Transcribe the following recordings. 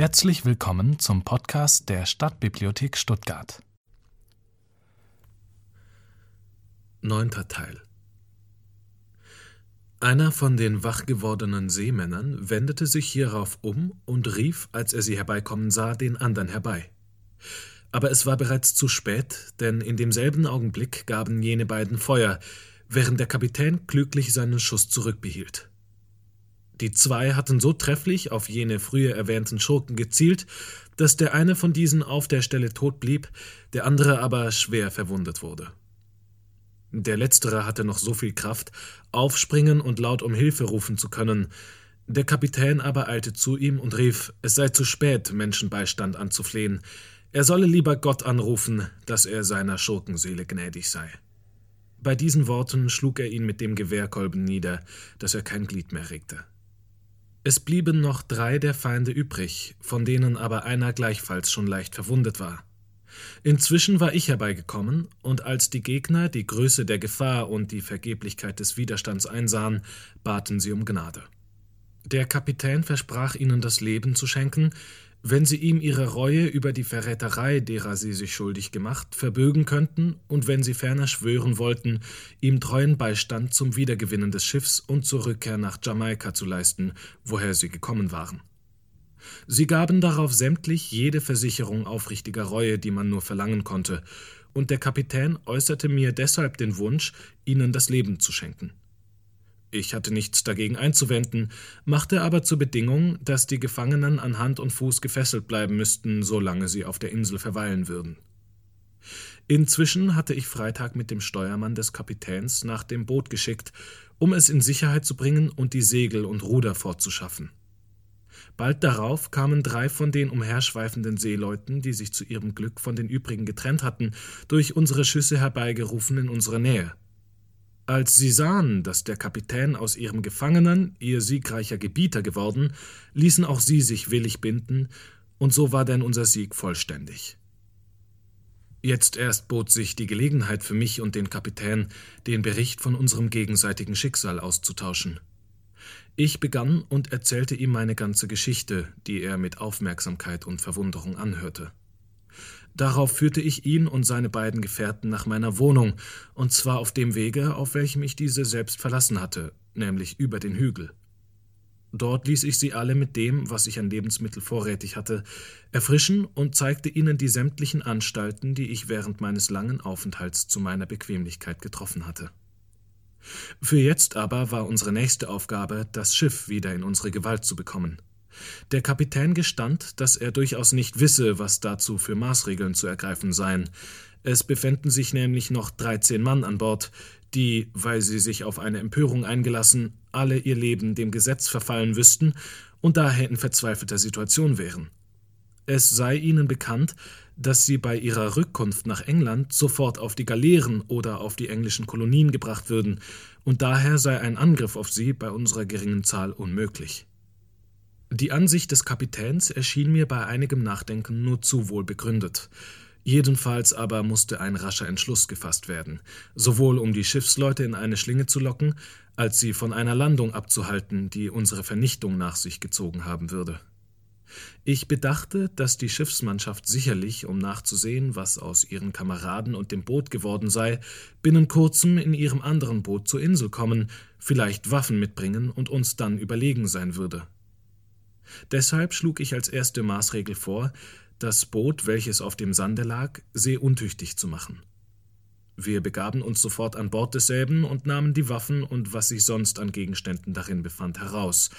Herzlich willkommen zum Podcast der Stadtbibliothek Stuttgart. Neunter Teil Einer von den wachgewordenen Seemännern wendete sich hierauf um und rief, als er sie herbeikommen sah, den anderen herbei. Aber es war bereits zu spät, denn in demselben Augenblick gaben jene beiden Feuer, während der Kapitän klüglich seinen Schuss zurückbehielt. Die zwei hatten so trefflich auf jene früher erwähnten Schurken gezielt, dass der eine von diesen auf der Stelle tot blieb, der andere aber schwer verwundet wurde. Der letztere hatte noch so viel Kraft, aufspringen und laut um Hilfe rufen zu können, der Kapitän aber eilte zu ihm und rief, es sei zu spät, Menschenbeistand anzuflehen, er solle lieber Gott anrufen, dass er seiner Schurkenseele gnädig sei. Bei diesen Worten schlug er ihn mit dem Gewehrkolben nieder, dass er kein Glied mehr regte. Es blieben noch drei der Feinde übrig, von denen aber einer gleichfalls schon leicht verwundet war. Inzwischen war ich herbeigekommen, und als die Gegner die Größe der Gefahr und die Vergeblichkeit des Widerstands einsahen, baten sie um Gnade. Der Kapitän versprach ihnen das Leben zu schenken, wenn sie ihm ihre Reue über die Verräterei, derer sie sich schuldig gemacht, verbögen könnten und wenn sie ferner schwören wollten, ihm treuen Beistand zum Wiedergewinnen des Schiffs und zur Rückkehr nach Jamaika zu leisten, woher sie gekommen waren. Sie gaben darauf sämtlich jede Versicherung aufrichtiger Reue, die man nur verlangen konnte, und der Kapitän äußerte mir deshalb den Wunsch, ihnen das Leben zu schenken. Ich hatte nichts dagegen einzuwenden, machte aber zur Bedingung, dass die Gefangenen an Hand und Fuß gefesselt bleiben müssten, solange sie auf der Insel verweilen würden. Inzwischen hatte ich Freitag mit dem Steuermann des Kapitäns nach dem Boot geschickt, um es in Sicherheit zu bringen und die Segel und Ruder fortzuschaffen. Bald darauf kamen drei von den umherschweifenden Seeleuten, die sich zu ihrem Glück von den übrigen getrennt hatten, durch unsere Schüsse herbeigerufen in unsere Nähe. Als sie sahen, dass der Kapitän aus ihrem Gefangenen ihr siegreicher Gebieter geworden, ließen auch sie sich willig binden, und so war denn unser Sieg vollständig. Jetzt erst bot sich die Gelegenheit für mich und den Kapitän, den Bericht von unserem gegenseitigen Schicksal auszutauschen. Ich begann und erzählte ihm meine ganze Geschichte, die er mit Aufmerksamkeit und Verwunderung anhörte. Darauf führte ich ihn und seine beiden Gefährten nach meiner Wohnung, und zwar auf dem Wege, auf welchem ich diese selbst verlassen hatte, nämlich über den Hügel. Dort ließ ich sie alle mit dem, was ich an Lebensmittel vorrätig hatte, erfrischen und zeigte ihnen die sämtlichen Anstalten, die ich während meines langen Aufenthalts zu meiner Bequemlichkeit getroffen hatte. Für jetzt aber war unsere nächste Aufgabe, das Schiff wieder in unsere Gewalt zu bekommen. Der Kapitän gestand, dass er durchaus nicht wisse, was dazu für Maßregeln zu ergreifen seien. Es befänden sich nämlich noch dreizehn Mann an Bord, die, weil sie sich auf eine Empörung eingelassen, alle ihr Leben dem Gesetz verfallen wüssten und daher in verzweifelter Situation wären. Es sei ihnen bekannt, dass sie bei ihrer Rückkunft nach England sofort auf die Galeeren oder auf die englischen Kolonien gebracht würden, und daher sei ein Angriff auf sie bei unserer geringen Zahl unmöglich. Die Ansicht des Kapitäns erschien mir bei einigem Nachdenken nur zu wohl begründet. Jedenfalls aber musste ein rascher Entschluss gefasst werden, sowohl um die Schiffsleute in eine Schlinge zu locken, als sie von einer Landung abzuhalten, die unsere Vernichtung nach sich gezogen haben würde. Ich bedachte, dass die Schiffsmannschaft sicherlich, um nachzusehen, was aus ihren Kameraden und dem Boot geworden sei, binnen kurzem in ihrem anderen Boot zur Insel kommen, vielleicht Waffen mitbringen und uns dann überlegen sein würde. Deshalb schlug ich als erste Maßregel vor, das Boot, welches auf dem Sande lag, seeuntüchtig zu machen. Wir begaben uns sofort an Bord desselben und nahmen die Waffen und was sich sonst an Gegenständen darin befand heraus.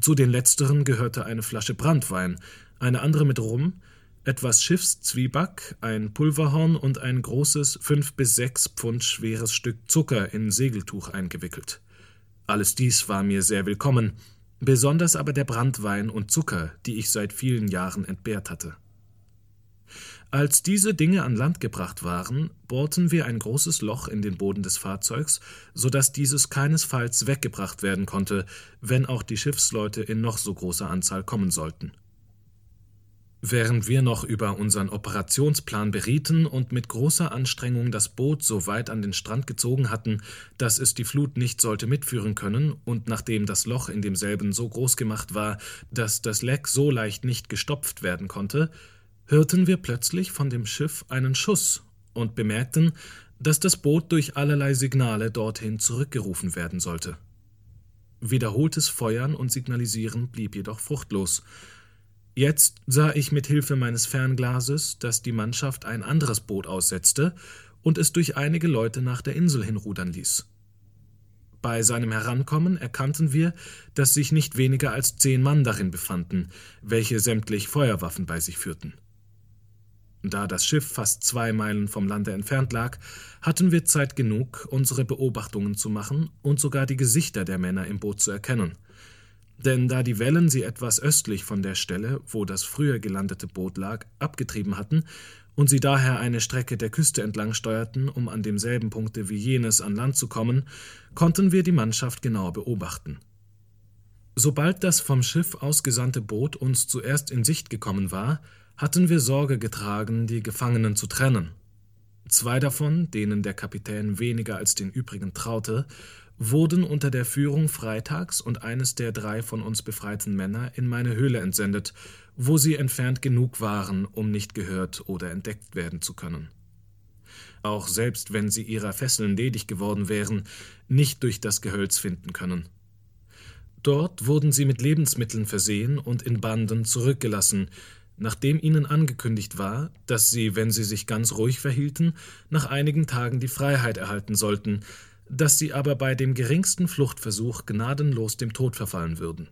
Zu den letzteren gehörte eine Flasche Brandwein, eine andere mit Rum, etwas Schiffszwieback, ein Pulverhorn und ein großes fünf bis sechs Pfund schweres Stück Zucker in Segeltuch eingewickelt. Alles dies war mir sehr willkommen, besonders aber der Brandwein und Zucker, die ich seit vielen Jahren entbehrt hatte. Als diese Dinge an Land gebracht waren, bohrten wir ein großes Loch in den Boden des Fahrzeugs, so dass dieses keinesfalls weggebracht werden konnte, wenn auch die Schiffsleute in noch so großer Anzahl kommen sollten. Während wir noch über unseren Operationsplan berieten und mit großer Anstrengung das Boot so weit an den Strand gezogen hatten, dass es die Flut nicht sollte mitführen können, und nachdem das Loch in demselben so groß gemacht war, dass das Leck so leicht nicht gestopft werden konnte, hörten wir plötzlich von dem Schiff einen Schuss und bemerkten, dass das Boot durch allerlei Signale dorthin zurückgerufen werden sollte. Wiederholtes Feuern und Signalisieren blieb jedoch fruchtlos, Jetzt sah ich mit Hilfe meines Fernglases, dass die Mannschaft ein anderes Boot aussetzte und es durch einige Leute nach der Insel hinrudern ließ. Bei seinem Herankommen erkannten wir, dass sich nicht weniger als zehn Mann darin befanden, welche sämtlich Feuerwaffen bei sich führten. Da das Schiff fast zwei Meilen vom Lande entfernt lag, hatten wir Zeit genug, unsere Beobachtungen zu machen und sogar die Gesichter der Männer im Boot zu erkennen – denn da die Wellen sie etwas östlich von der Stelle, wo das früher gelandete Boot lag, abgetrieben hatten und sie daher eine Strecke der Küste entlang steuerten, um an demselben Punkte wie jenes an Land zu kommen, konnten wir die Mannschaft genau beobachten. Sobald das vom Schiff ausgesandte Boot uns zuerst in Sicht gekommen war, hatten wir Sorge getragen, die Gefangenen zu trennen. Zwei davon, denen der Kapitän weniger als den übrigen traute, wurden unter der Führung Freitags und eines der drei von uns befreiten Männer in meine Höhle entsendet, wo sie entfernt genug waren, um nicht gehört oder entdeckt werden zu können. Auch selbst wenn sie ihrer Fesseln ledig geworden wären, nicht durch das Gehölz finden können. Dort wurden sie mit Lebensmitteln versehen und in Banden zurückgelassen, nachdem ihnen angekündigt war, dass sie, wenn sie sich ganz ruhig verhielten, nach einigen Tagen die Freiheit erhalten sollten, dass sie aber bei dem geringsten Fluchtversuch gnadenlos dem Tod verfallen würden.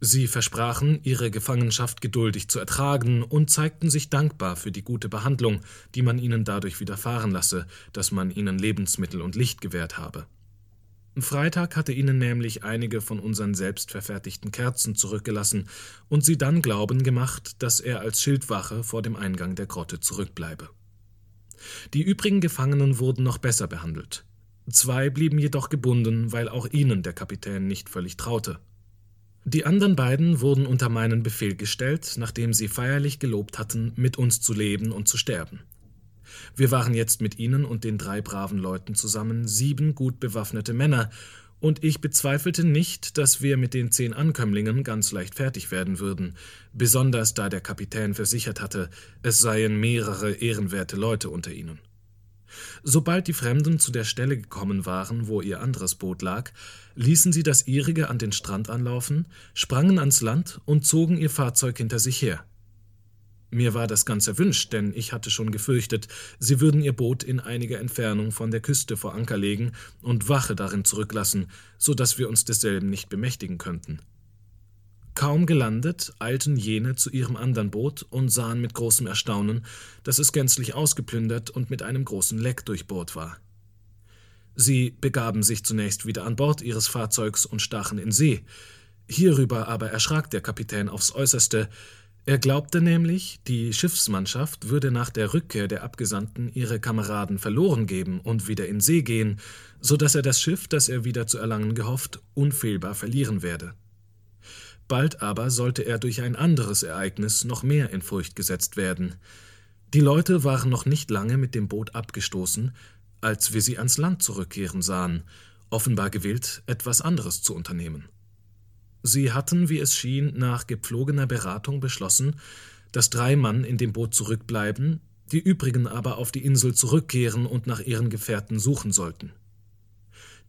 Sie versprachen, ihre Gefangenschaft geduldig zu ertragen und zeigten sich dankbar für die gute Behandlung, die man ihnen dadurch widerfahren lasse, dass man ihnen Lebensmittel und Licht gewährt habe. Freitag hatte ihnen nämlich einige von unseren selbstverfertigten Kerzen zurückgelassen und sie dann glauben gemacht, dass er als Schildwache vor dem Eingang der Grotte zurückbleibe. Die übrigen Gefangenen wurden noch besser behandelt. Zwei blieben jedoch gebunden, weil auch ihnen der Kapitän nicht völlig traute. Die anderen beiden wurden unter meinen Befehl gestellt, nachdem sie feierlich gelobt hatten, mit uns zu leben und zu sterben. Wir waren jetzt mit ihnen und den drei braven Leuten zusammen sieben gut bewaffnete Männer, und ich bezweifelte nicht, dass wir mit den zehn Ankömmlingen ganz leicht fertig werden würden, besonders da der Kapitän versichert hatte, es seien mehrere ehrenwerte Leute unter ihnen. Sobald die Fremden zu der Stelle gekommen waren, wo ihr anderes Boot lag, ließen sie das ihrige an den Strand anlaufen, sprangen ans Land und zogen ihr Fahrzeug hinter sich her. Mir war das ganz erwünscht, denn ich hatte schon gefürchtet, sie würden ihr Boot in einiger Entfernung von der Küste vor Anker legen und Wache darin zurücklassen, so dass wir uns desselben nicht bemächtigen könnten. Kaum gelandet, eilten jene zu ihrem anderen Boot und sahen mit großem Erstaunen, dass es gänzlich ausgeplündert und mit einem großen Leck durchbohrt war. Sie begaben sich zunächst wieder an Bord ihres Fahrzeugs und stachen in See. Hierüber aber erschrak der Kapitän aufs äußerste. Er glaubte nämlich, die Schiffsmannschaft würde nach der Rückkehr der Abgesandten ihre Kameraden verloren geben und wieder in See gehen, so dass er das Schiff, das er wieder zu erlangen gehofft, unfehlbar verlieren werde. Bald aber sollte er durch ein anderes Ereignis noch mehr in Furcht gesetzt werden. Die Leute waren noch nicht lange mit dem Boot abgestoßen, als wir sie ans Land zurückkehren sahen, offenbar gewillt, etwas anderes zu unternehmen. Sie hatten, wie es schien, nach gepflogener Beratung beschlossen, dass drei Mann in dem Boot zurückbleiben, die übrigen aber auf die Insel zurückkehren und nach ihren Gefährten suchen sollten.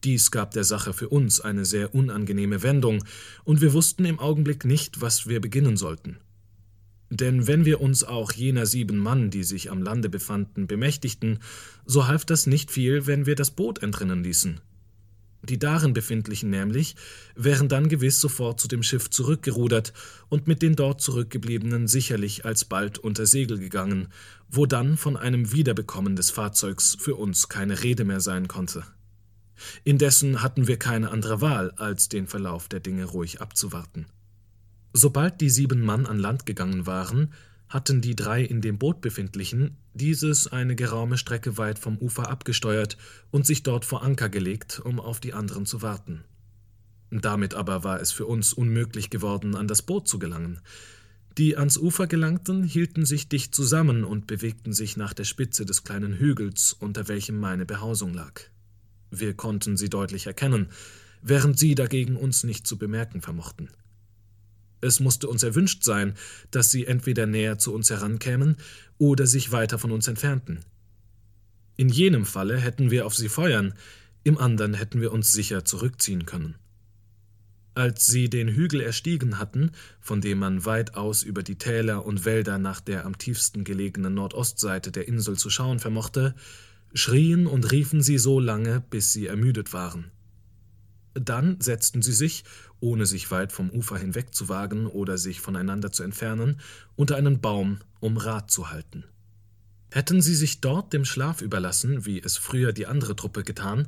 Dies gab der Sache für uns eine sehr unangenehme Wendung, und wir wussten im Augenblick nicht, was wir beginnen sollten. Denn wenn wir uns auch jener sieben Mann, die sich am Lande befanden, bemächtigten, so half das nicht viel, wenn wir das Boot entrinnen ließen. Die darin befindlichen nämlich wären dann gewiss sofort zu dem Schiff zurückgerudert und mit den dort zurückgebliebenen sicherlich alsbald unter Segel gegangen, wo dann von einem Wiederbekommen des Fahrzeugs für uns keine Rede mehr sein konnte. Indessen hatten wir keine andere Wahl, als den Verlauf der Dinge ruhig abzuwarten. Sobald die sieben Mann an Land gegangen waren, hatten die drei in dem Boot befindlichen dieses eine geraume Strecke weit vom Ufer abgesteuert und sich dort vor Anker gelegt, um auf die anderen zu warten. Damit aber war es für uns unmöglich geworden, an das Boot zu gelangen. Die ans Ufer gelangten, hielten sich dicht zusammen und bewegten sich nach der Spitze des kleinen Hügels, unter welchem meine Behausung lag. Wir konnten sie deutlich erkennen, während sie dagegen uns nicht zu bemerken vermochten. Es musste uns erwünscht sein, dass sie entweder näher zu uns herankämen oder sich weiter von uns entfernten. In jenem Falle hätten wir auf sie feuern, im anderen hätten wir uns sicher zurückziehen können. Als sie den Hügel erstiegen hatten, von dem man weitaus über die Täler und Wälder nach der am tiefsten gelegenen Nordostseite der Insel zu schauen vermochte, schrien und riefen sie so lange, bis sie ermüdet waren. Dann setzten sie sich, ohne sich weit vom Ufer hinwegzuwagen oder sich voneinander zu entfernen, unter einen Baum, um Rat zu halten. Hätten sie sich dort dem Schlaf überlassen, wie es früher die andere Truppe getan,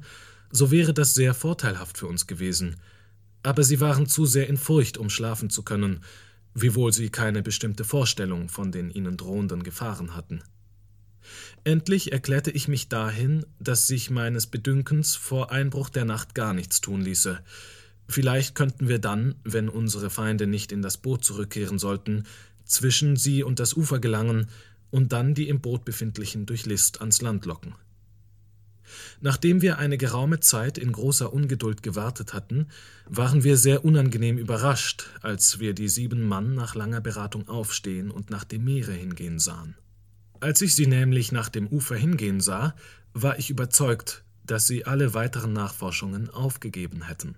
so wäre das sehr vorteilhaft für uns gewesen, aber sie waren zu sehr in Furcht, um schlafen zu können, wiewohl sie keine bestimmte Vorstellung von den ihnen drohenden Gefahren hatten. Endlich erklärte ich mich dahin, dass sich meines Bedünkens vor Einbruch der Nacht gar nichts tun ließe. Vielleicht könnten wir dann, wenn unsere Feinde nicht in das Boot zurückkehren sollten, zwischen sie und das Ufer gelangen und dann die im Boot befindlichen durch List ans Land locken. Nachdem wir eine geraume Zeit in großer Ungeduld gewartet hatten, waren wir sehr unangenehm überrascht, als wir die sieben Mann nach langer Beratung aufstehen und nach dem Meere hingehen sahen. Als ich sie nämlich nach dem Ufer hingehen sah, war ich überzeugt, dass sie alle weiteren Nachforschungen aufgegeben hätten.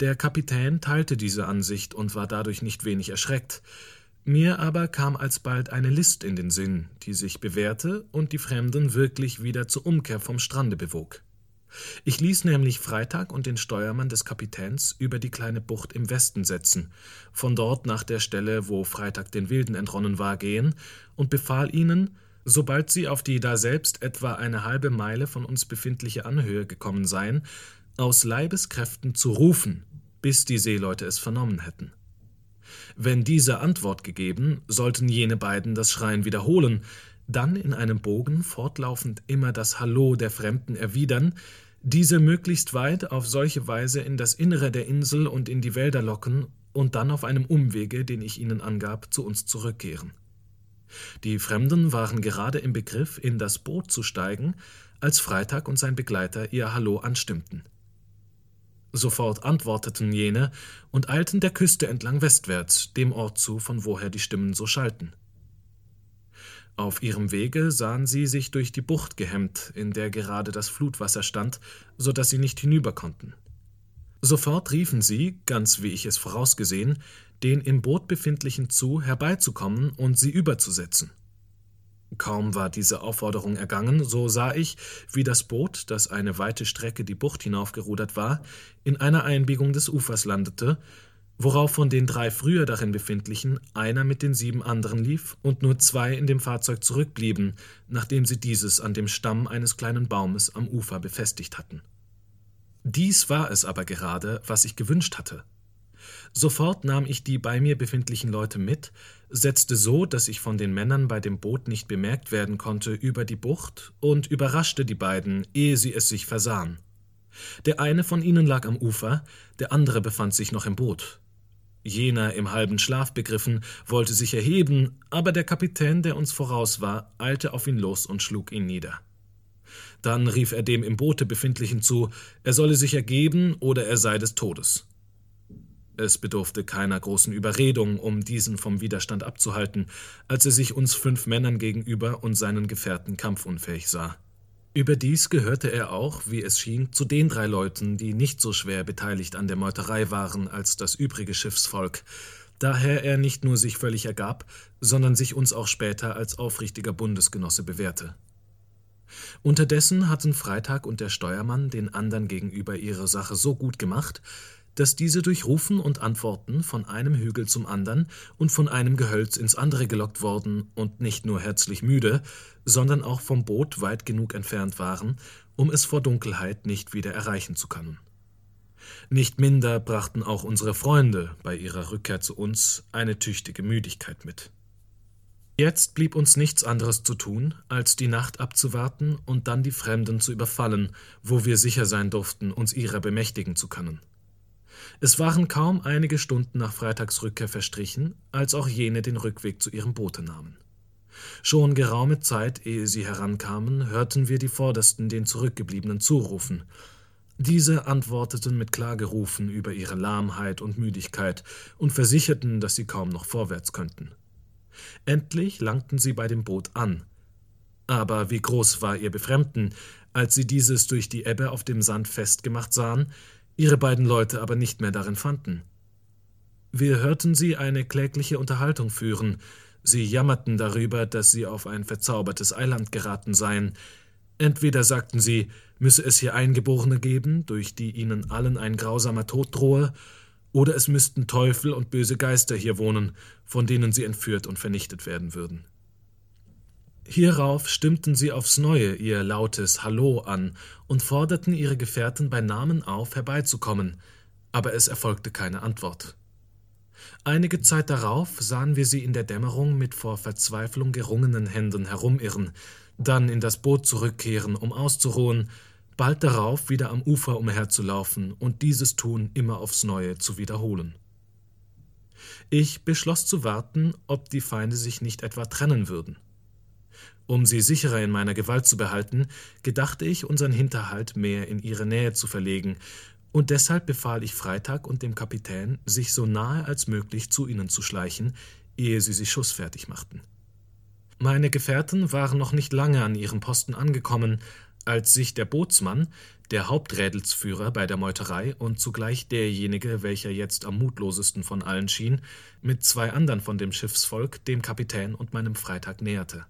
Der Kapitän teilte diese Ansicht und war dadurch nicht wenig erschreckt, mir aber kam alsbald eine List in den Sinn, die sich bewährte und die Fremden wirklich wieder zur Umkehr vom Strande bewog. Ich ließ nämlich Freitag und den Steuermann des Kapitäns über die kleine Bucht im Westen setzen, von dort nach der Stelle, wo Freitag den Wilden entronnen war, gehen und befahl ihnen, sobald sie auf die daselbst etwa eine halbe Meile von uns befindliche Anhöhe gekommen seien, aus Leibeskräften zu rufen, bis die Seeleute es vernommen hätten. Wenn diese Antwort gegeben, sollten jene beiden das Schreien wiederholen, dann in einem Bogen fortlaufend immer das Hallo der Fremden erwidern, diese möglichst weit auf solche Weise in das Innere der Insel und in die Wälder locken und dann auf einem Umwege, den ich ihnen angab, zu uns zurückkehren. Die Fremden waren gerade im Begriff, in das Boot zu steigen, als Freitag und sein Begleiter ihr Hallo anstimmten. Sofort antworteten jene und eilten der Küste entlang westwärts, dem Ort zu, von woher die Stimmen so schalten. Auf ihrem Wege sahen sie sich durch die Bucht gehemmt, in der gerade das Flutwasser stand, so dass sie nicht hinüber konnten. Sofort riefen sie, ganz wie ich es vorausgesehen, den im Boot befindlichen zu, herbeizukommen und sie überzusetzen. Kaum war diese Aufforderung ergangen, so sah ich, wie das Boot, das eine weite Strecke die Bucht hinaufgerudert war, in einer Einbiegung des Ufers landete, worauf von den drei früher darin befindlichen einer mit den sieben anderen lief und nur zwei in dem Fahrzeug zurückblieben, nachdem sie dieses an dem Stamm eines kleinen Baumes am Ufer befestigt hatten. Dies war es aber gerade, was ich gewünscht hatte. Sofort nahm ich die bei mir befindlichen Leute mit, setzte so, dass ich von den Männern bei dem Boot nicht bemerkt werden konnte, über die Bucht und überraschte die beiden, ehe sie es sich versahen. Der eine von ihnen lag am Ufer, der andere befand sich noch im Boot. Jener, im halben Schlaf begriffen, wollte sich erheben, aber der Kapitän, der uns voraus war, eilte auf ihn los und schlug ihn nieder. Dann rief er dem im Boote befindlichen zu, er solle sich ergeben oder er sei des Todes. Es bedurfte keiner großen Überredung, um diesen vom Widerstand abzuhalten, als er sich uns fünf Männern gegenüber und seinen Gefährten kampfunfähig sah. Überdies gehörte er auch, wie es schien, zu den drei Leuten, die nicht so schwer beteiligt an der Meuterei waren als das übrige Schiffsvolk, daher er nicht nur sich völlig ergab, sondern sich uns auch später als aufrichtiger Bundesgenosse bewährte. Unterdessen hatten Freitag und der Steuermann den andern gegenüber ihre Sache so gut gemacht, dass diese durch Rufen und Antworten von einem Hügel zum andern und von einem Gehölz ins andere gelockt worden und nicht nur herzlich müde, sondern auch vom Boot weit genug entfernt waren, um es vor Dunkelheit nicht wieder erreichen zu können. Nicht minder brachten auch unsere Freunde bei ihrer Rückkehr zu uns eine tüchtige Müdigkeit mit. Jetzt blieb uns nichts anderes zu tun, als die Nacht abzuwarten und dann die Fremden zu überfallen, wo wir sicher sein durften, uns ihrer bemächtigen zu können. Es waren kaum einige Stunden nach Freitagsrückkehr verstrichen, als auch jene den Rückweg zu ihrem Boote nahmen. Schon geraume Zeit, ehe sie herankamen, hörten wir die Vordersten den Zurückgebliebenen zurufen. Diese antworteten mit Klagerufen über ihre Lahmheit und Müdigkeit und versicherten, dass sie kaum noch vorwärts könnten. Endlich langten sie bei dem Boot an. Aber wie groß war ihr Befremden, als sie dieses durch die Ebbe auf dem Sand festgemacht sahen, ihre beiden Leute aber nicht mehr darin fanden. Wir hörten sie eine klägliche Unterhaltung führen, sie jammerten darüber, dass sie auf ein verzaubertes Eiland geraten seien, entweder sagten sie, müsse es hier Eingeborene geben, durch die ihnen allen ein grausamer Tod drohe, oder es müssten Teufel und böse Geister hier wohnen, von denen sie entführt und vernichtet werden würden. Hierauf stimmten sie aufs neue ihr lautes Hallo an und forderten ihre Gefährten bei Namen auf, herbeizukommen, aber es erfolgte keine Antwort. Einige Zeit darauf sahen wir sie in der Dämmerung mit vor Verzweiflung gerungenen Händen herumirren, dann in das Boot zurückkehren, um auszuruhen, bald darauf wieder am Ufer umherzulaufen und dieses Tun immer aufs Neue zu wiederholen. Ich beschloss zu warten, ob die Feinde sich nicht etwa trennen würden. Um sie sicherer in meiner Gewalt zu behalten, gedachte ich, unseren Hinterhalt mehr in ihre Nähe zu verlegen, und deshalb befahl ich Freitag und dem Kapitän, sich so nahe als möglich zu ihnen zu schleichen, ehe sie sich schussfertig machten. Meine Gefährten waren noch nicht lange an ihrem Posten angekommen, als sich der Bootsmann, der Haupträdelsführer bei der Meuterei und zugleich derjenige, welcher jetzt am mutlosesten von allen schien, mit zwei anderen von dem Schiffsvolk dem Kapitän und meinem Freitag näherte.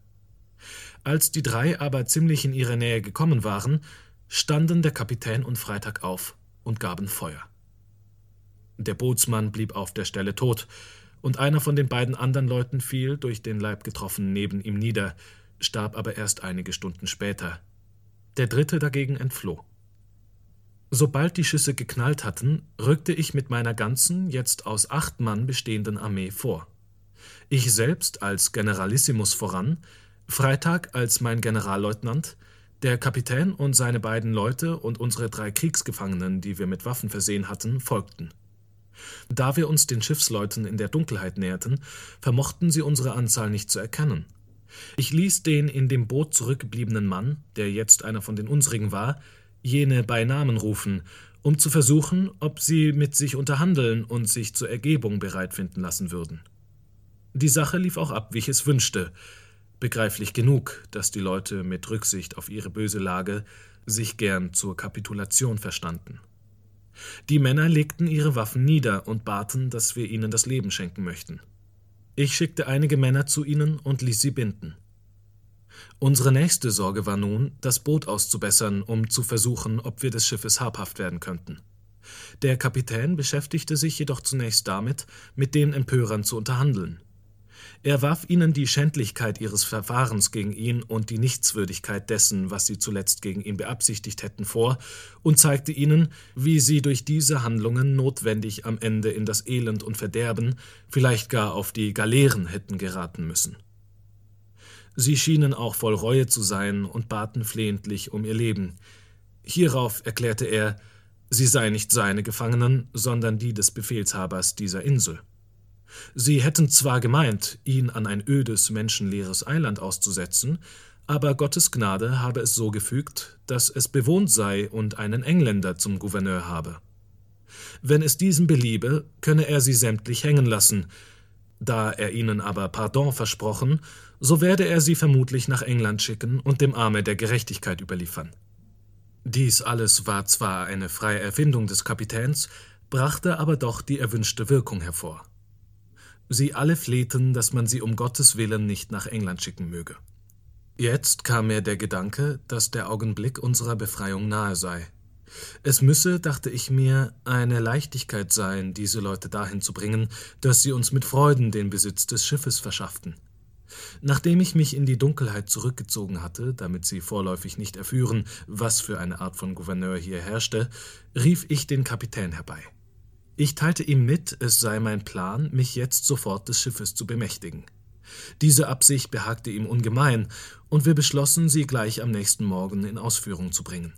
Als die drei aber ziemlich in ihre Nähe gekommen waren, standen der Kapitän und Freitag auf und gaben Feuer. Der Bootsmann blieb auf der Stelle tot, und einer von den beiden anderen Leuten fiel, durch den Leib getroffen, neben ihm nieder, starb aber erst einige Stunden später, der dritte dagegen entfloh. Sobald die Schüsse geknallt hatten, rückte ich mit meiner ganzen, jetzt aus acht Mann bestehenden Armee vor. Ich selbst als Generalissimus voran, Freitag als mein Generalleutnant, der Kapitän und seine beiden Leute und unsere drei Kriegsgefangenen, die wir mit Waffen versehen hatten, folgten. Da wir uns den Schiffsleuten in der Dunkelheit näherten, vermochten sie unsere Anzahl nicht zu erkennen. Ich ließ den in dem Boot zurückgebliebenen Mann, der jetzt einer von den unsrigen war, jene bei Namen rufen, um zu versuchen, ob sie mit sich unterhandeln und sich zur Ergebung bereit finden lassen würden. Die Sache lief auch ab, wie ich es wünschte, begreiflich genug, dass die Leute mit Rücksicht auf ihre böse Lage sich gern zur Kapitulation verstanden. Die Männer legten ihre Waffen nieder und baten, dass wir ihnen das Leben schenken möchten. Ich schickte einige Männer zu ihnen und ließ sie binden. Unsere nächste Sorge war nun, das Boot auszubessern, um zu versuchen, ob wir des Schiffes habhaft werden könnten. Der Kapitän beschäftigte sich jedoch zunächst damit, mit den Empörern zu unterhandeln. Er warf ihnen die Schändlichkeit ihres Verfahrens gegen ihn und die Nichtswürdigkeit dessen, was sie zuletzt gegen ihn beabsichtigt hätten, vor und zeigte ihnen, wie sie durch diese Handlungen notwendig am Ende in das Elend und Verderben, vielleicht gar auf die Galeeren hätten geraten müssen. Sie schienen auch voll Reue zu sein und baten flehentlich um ihr Leben. Hierauf erklärte er, sie sei nicht seine Gefangenen, sondern die des Befehlshabers dieser Insel. Sie hätten zwar gemeint, ihn an ein ödes, menschenleeres Eiland auszusetzen, aber Gottes Gnade habe es so gefügt, dass es bewohnt sei und einen Engländer zum Gouverneur habe. Wenn es diesem beliebe, könne er sie sämtlich hängen lassen, da er ihnen aber Pardon versprochen, so werde er sie vermutlich nach England schicken und dem Arme der Gerechtigkeit überliefern. Dies alles war zwar eine freie Erfindung des Kapitäns, brachte aber doch die erwünschte Wirkung hervor. Sie alle flehten, dass man sie um Gottes Willen nicht nach England schicken möge. Jetzt kam mir der Gedanke, dass der Augenblick unserer Befreiung nahe sei. Es müsse, dachte ich mir, eine Leichtigkeit sein, diese Leute dahin zu bringen, dass sie uns mit Freuden den Besitz des Schiffes verschafften. Nachdem ich mich in die Dunkelheit zurückgezogen hatte, damit sie vorläufig nicht erführen, was für eine Art von Gouverneur hier herrschte, rief ich den Kapitän herbei. Ich teilte ihm mit, es sei mein Plan, mich jetzt sofort des Schiffes zu bemächtigen. Diese Absicht behagte ihm ungemein, und wir beschlossen, sie gleich am nächsten Morgen in Ausführung zu bringen.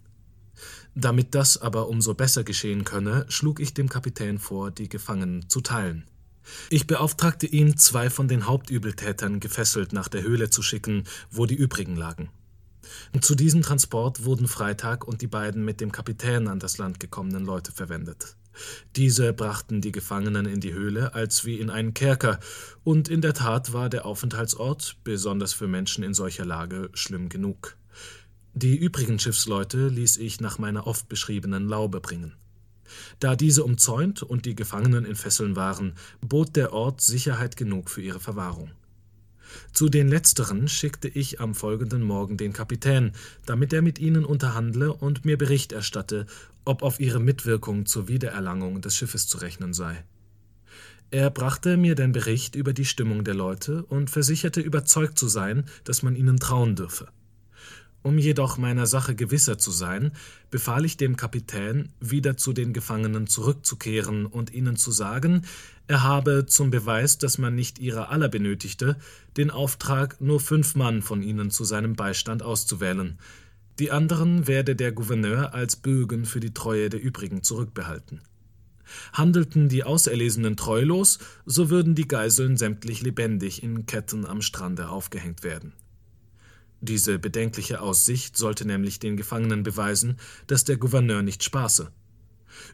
Damit das aber umso besser geschehen könne, schlug ich dem Kapitän vor, die Gefangenen zu teilen. Ich beauftragte ihn, zwei von den Hauptübeltätern gefesselt nach der Höhle zu schicken, wo die übrigen lagen. Zu diesem Transport wurden Freitag und die beiden mit dem Kapitän an das Land gekommenen Leute verwendet. Diese brachten die Gefangenen in die Höhle als wie in einen Kerker, und in der Tat war der Aufenthaltsort, besonders für Menschen in solcher Lage, schlimm genug. Die übrigen Schiffsleute ließ ich nach meiner oft beschriebenen Laube bringen. Da diese umzäunt und die Gefangenen in Fesseln waren, bot der Ort Sicherheit genug für ihre Verwahrung. Zu den letzteren schickte ich am folgenden Morgen den Kapitän, damit er mit ihnen unterhandle und mir Bericht erstatte, ob auf ihre Mitwirkung zur Wiedererlangung des Schiffes zu rechnen sei. Er brachte mir den Bericht über die Stimmung der Leute und versicherte überzeugt zu sein, dass man ihnen trauen dürfe. Um jedoch meiner Sache gewisser zu sein, befahl ich dem Kapitän, wieder zu den Gefangenen zurückzukehren und ihnen zu sagen, er habe zum Beweis, dass man nicht ihrer aller benötigte, den Auftrag, nur fünf Mann von ihnen zu seinem Beistand auszuwählen. Die anderen werde der Gouverneur als Bögen für die Treue der übrigen zurückbehalten. Handelten die Auserlesenen treulos, so würden die Geiseln sämtlich lebendig in Ketten am Strande aufgehängt werden. Diese bedenkliche Aussicht sollte nämlich den Gefangenen beweisen, dass der Gouverneur nicht spaße.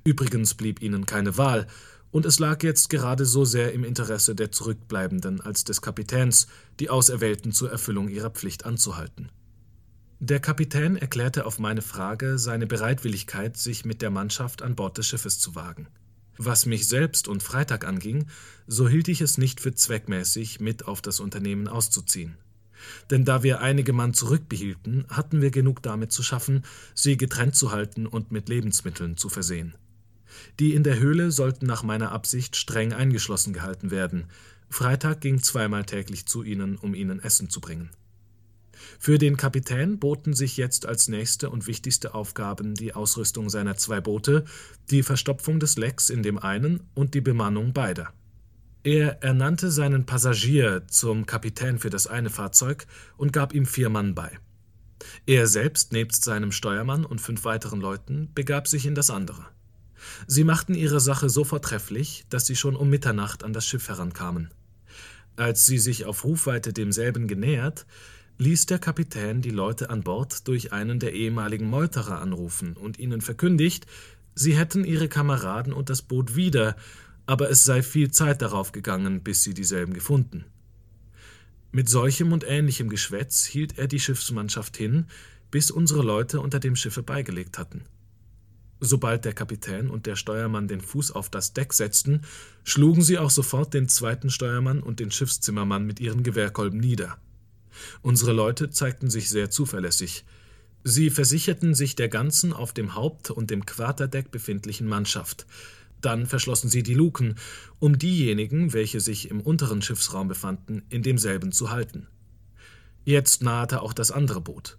Übrigens blieb ihnen keine Wahl, und es lag jetzt gerade so sehr im Interesse der Zurückbleibenden als des Kapitäns, die Auserwählten zur Erfüllung ihrer Pflicht anzuhalten. Der Kapitän erklärte auf meine Frage seine Bereitwilligkeit, sich mit der Mannschaft an Bord des Schiffes zu wagen. Was mich selbst und Freitag anging, so hielt ich es nicht für zweckmäßig, mit auf das Unternehmen auszuziehen. Denn da wir einige Mann zurückbehielten, hatten wir genug damit zu schaffen, sie getrennt zu halten und mit Lebensmitteln zu versehen. Die in der Höhle sollten nach meiner Absicht streng eingeschlossen gehalten werden. Freitag ging zweimal täglich zu ihnen, um ihnen Essen zu bringen. Für den Kapitän boten sich jetzt als nächste und wichtigste Aufgaben die Ausrüstung seiner zwei Boote, die Verstopfung des Lecks in dem einen und die Bemannung beider. Er ernannte seinen Passagier zum Kapitän für das eine Fahrzeug und gab ihm vier Mann bei. Er selbst, nebst seinem Steuermann und fünf weiteren Leuten, begab sich in das andere. Sie machten ihre Sache so vortrefflich, dass sie schon um Mitternacht an das Schiff herankamen. Als sie sich auf Rufweite demselben genähert, ließ der Kapitän die Leute an Bord durch einen der ehemaligen Meuterer anrufen und ihnen verkündigt, sie hätten ihre Kameraden und das Boot wieder aber es sei viel Zeit darauf gegangen, bis sie dieselben gefunden. Mit solchem und ähnlichem Geschwätz hielt er die Schiffsmannschaft hin, bis unsere Leute unter dem Schiffe beigelegt hatten. Sobald der Kapitän und der Steuermann den Fuß auf das Deck setzten, schlugen sie auch sofort den zweiten Steuermann und den Schiffszimmermann mit ihren Gewehrkolben nieder. Unsere Leute zeigten sich sehr zuverlässig. Sie versicherten sich der ganzen auf dem Haupt- und dem Quarterdeck befindlichen Mannschaft, dann verschlossen sie die Luken, um diejenigen, welche sich im unteren Schiffsraum befanden, in demselben zu halten. Jetzt nahte auch das andere Boot.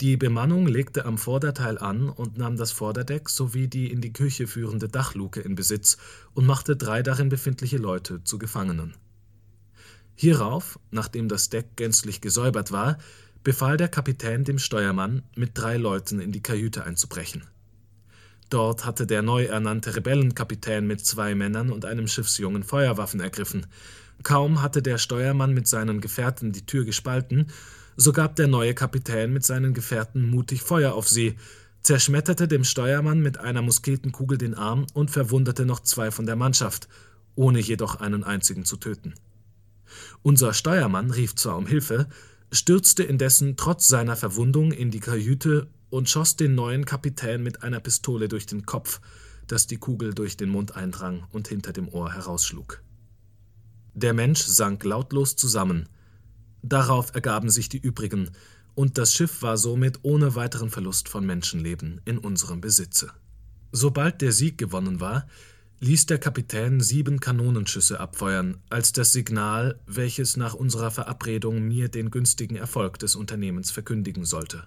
Die Bemannung legte am Vorderteil an und nahm das Vorderdeck sowie die in die Küche führende Dachluke in Besitz und machte drei darin befindliche Leute zu Gefangenen. Hierauf, nachdem das Deck gänzlich gesäubert war, befahl der Kapitän dem Steuermann, mit drei Leuten in die Kajüte einzubrechen. Dort hatte der neu ernannte Rebellenkapitän mit zwei Männern und einem Schiffsjungen Feuerwaffen ergriffen. Kaum hatte der Steuermann mit seinen Gefährten die Tür gespalten, so gab der neue Kapitän mit seinen Gefährten mutig Feuer auf sie, zerschmetterte dem Steuermann mit einer Musketenkugel den Arm und verwundete noch zwei von der Mannschaft, ohne jedoch einen einzigen zu töten. Unser Steuermann rief zwar um Hilfe, stürzte indessen trotz seiner Verwundung in die Kajüte und schoss den neuen Kapitän mit einer Pistole durch den Kopf, dass die Kugel durch den Mund eindrang und hinter dem Ohr herausschlug. Der Mensch sank lautlos zusammen. Darauf ergaben sich die übrigen, und das Schiff war somit ohne weiteren Verlust von Menschenleben in unserem Besitze. Sobald der Sieg gewonnen war, ließ der Kapitän sieben Kanonenschüsse abfeuern, als das Signal, welches nach unserer Verabredung mir den günstigen Erfolg des Unternehmens verkündigen sollte.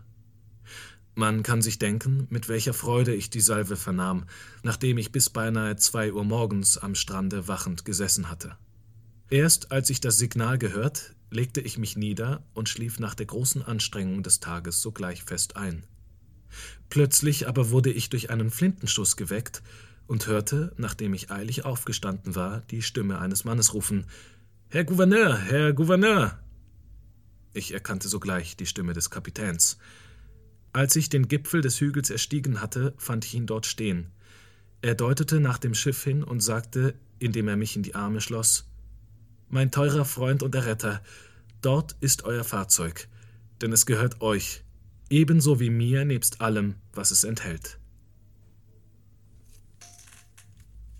Man kann sich denken, mit welcher Freude ich die Salve vernahm, nachdem ich bis beinahe zwei Uhr morgens am Strande wachend gesessen hatte. Erst als ich das Signal gehört, legte ich mich nieder und schlief nach der großen Anstrengung des Tages sogleich fest ein. Plötzlich aber wurde ich durch einen Flintenstoß geweckt und hörte, nachdem ich eilig aufgestanden war, die Stimme eines Mannes rufen Herr Gouverneur, Herr Gouverneur. Ich erkannte sogleich die Stimme des Kapitäns. Als ich den Gipfel des Hügels erstiegen hatte, fand ich ihn dort stehen. Er deutete nach dem Schiff hin und sagte, indem er mich in die Arme schloss Mein teurer Freund und Erretter, dort ist euer Fahrzeug, denn es gehört euch, ebenso wie mir nebst allem, was es enthält.